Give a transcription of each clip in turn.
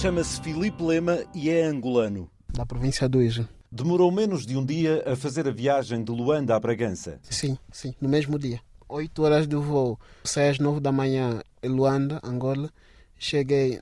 Chama-se Filipe Lema e é angolano. Da província do Ija. Demorou menos de um dia a fazer a viagem de Luanda a Bragança. Sim, sim, no mesmo dia. Oito horas de voo. Saí às nove da manhã em Luanda, Angola. Cheguei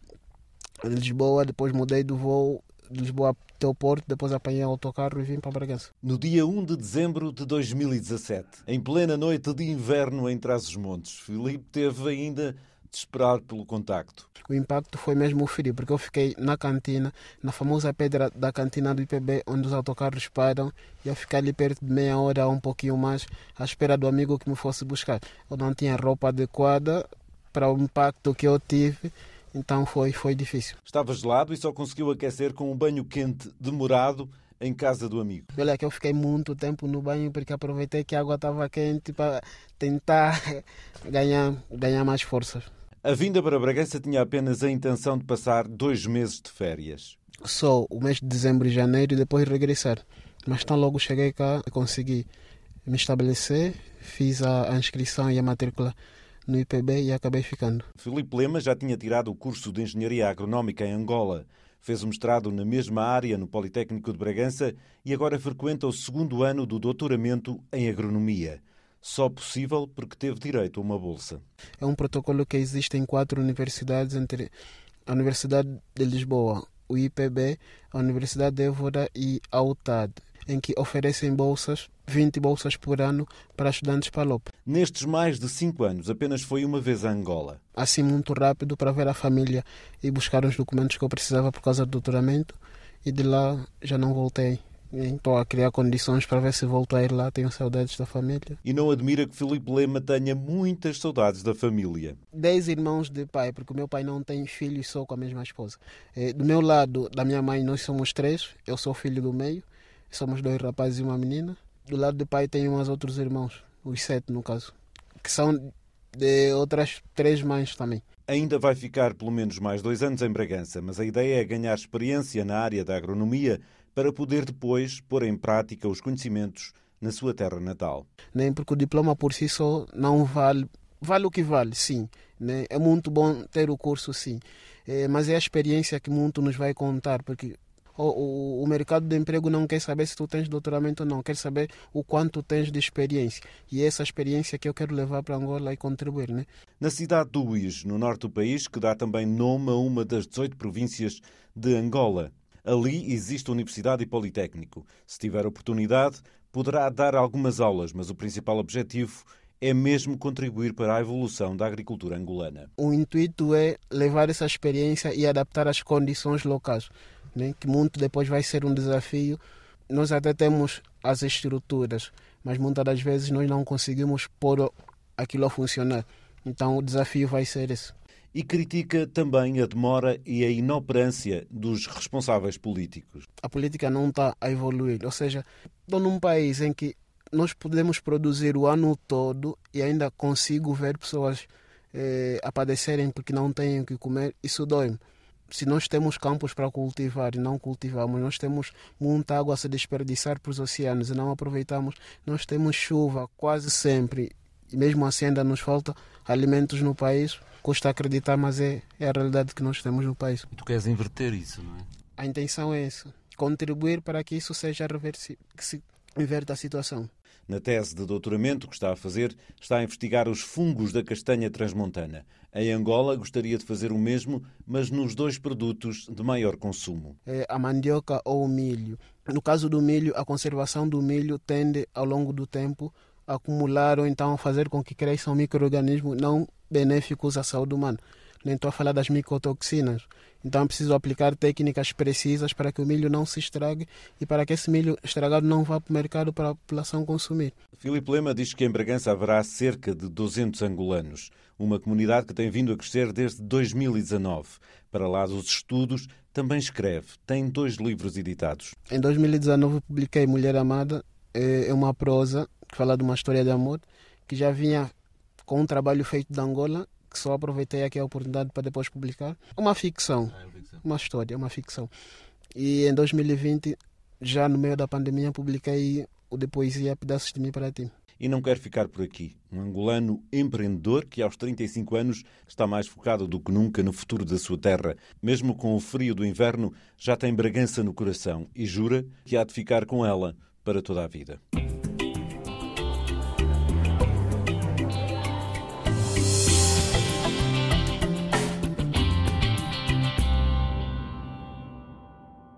em Lisboa, depois mudei do voo de Lisboa até o Porto, depois apanhei o autocarro e vim para Bragança. No dia 1 de dezembro de 2017, em plena noite de inverno em Trás-os-Montes, Filipe teve ainda de esperar pelo contacto. O impacto foi mesmo o frio, porque eu fiquei na cantina, na famosa pedra da cantina do IPB, onde os autocarros param, e eu fiquei ali perto de meia hora, um pouquinho mais, à espera do amigo que me fosse buscar. Eu não tinha roupa adequada para o impacto que eu tive, então foi, foi difícil. Estava gelado e só conseguiu aquecer com um banho quente demorado em casa do amigo. Olha que eu fiquei muito tempo no banho porque aproveitei que a água estava quente para tentar ganhar, ganhar mais forças. A vinda para Bragança tinha apenas a intenção de passar dois meses de férias. Só o mês de dezembro e janeiro e depois regressar. Mas tão logo cheguei cá, consegui me estabelecer, fiz a inscrição e a matrícula no IPB e acabei ficando. Filipe Lema já tinha tirado o curso de Engenharia Agronómica em Angola. Fez o mestrado na mesma área no Politécnico de Bragança e agora frequenta o segundo ano do doutoramento em Agronomia só possível porque teve direito a uma bolsa. É um protocolo que existe em quatro universidades, entre a Universidade de Lisboa, o IPB, a Universidade de Évora e a UTAD, em que oferecem bolsas, 20 bolsas por ano para estudantes PALOP. Nestes mais de cinco anos, apenas foi uma vez a Angola. Assim, muito rápido para ver a família e buscar os documentos que eu precisava por causa do doutoramento, e de lá já não voltei. Estou a criar condições para ver se volto a ir lá. Tenho saudades da família. E não admira que Filipe Lema tenha muitas saudades da família. Dez irmãos de pai, porque o meu pai não tem filhos só com a mesma esposa. É, do meu lado, da minha mãe, nós somos três. Eu sou filho do meio. Somos dois rapazes e uma menina. Do lado do pai, tenho uns outros irmãos, os sete no caso, que são de outras três mães também. Ainda vai ficar pelo menos mais dois anos em Bragança, mas a ideia é ganhar experiência na área da agronomia para poder depois pôr em prática os conhecimentos na sua terra natal. Nem porque o diploma por si só não vale, vale o que vale, sim. Né? É muito bom ter o curso, sim. É, mas é a experiência que muito nos vai contar, porque o, o, o, mercado de emprego não quer saber se tu tens doutoramento ou não, quer saber o quanto tens de experiência. E é essa experiência que eu quero levar para Angola e contribuir. Né? Na cidade do Uís, no norte do país, que dá também nome a uma das 18 províncias de Angola. Ali existe universidade e politécnico. Se tiver oportunidade, poderá dar algumas aulas, mas o principal objetivo é mesmo contribuir para a evolução da agricultura angolana. O intuito é levar essa experiência e adaptar às condições locais, né? que muito depois vai ser um desafio. Nós até temos as estruturas, mas muitas das vezes nós não conseguimos pôr aquilo a funcionar. Então o desafio vai ser esse e critica também a demora e a inoperância dos responsáveis políticos. A política não está a evoluir, ou seja, estou num país em que nós podemos produzir o ano todo e ainda consigo ver pessoas eh, a padecerem porque não têm o que comer, isso dói-me. Se nós temos campos para cultivar e não cultivamos, nós temos muita água a se desperdiçar para os oceanos e não aproveitamos, nós temos chuva quase sempre e mesmo assim ainda nos falta alimentos no país custa acreditar, mas é, é a realidade que nós temos no país. E tu queres inverter isso, não é? A intenção é essa, contribuir para que isso seja reversível, que se inverta a situação. Na tese de doutoramento que está a fazer, está a investigar os fungos da castanha transmontana. Em Angola, gostaria de fazer o mesmo, mas nos dois produtos de maior consumo. É a mandioca ou o milho. No caso do milho, a conservação do milho tende, ao longo do tempo, a acumular ou então a fazer com que cresçam micro-organismos não benéficos à saúde humana. Nem estou a falar das micotoxinas. Então é preciso aplicar técnicas precisas para que o milho não se estrague e para que esse milho estragado não vá para o mercado para a população consumir. Filipe Lema diz que em Bragança haverá cerca de 200 angolanos, uma comunidade que tem vindo a crescer desde 2019. Para lá dos estudos, também escreve. Tem dois livros editados. Em 2019 publiquei Mulher Amada, é uma prosa que fala de uma história de amor que já vinha com um trabalho feito de Angola, que só aproveitei aqui a oportunidade para depois publicar. Uma ficção, uma história, uma ficção. E em 2020, já no meio da pandemia, publiquei o de poesia Pedaços de Mim para Ti. e não quer ficar por aqui. Um angolano empreendedor que, aos 35 anos, está mais focado do que nunca no futuro da sua terra. Mesmo com o frio do inverno, já tem Bragança no coração e jura que há de ficar com ela para toda a vida.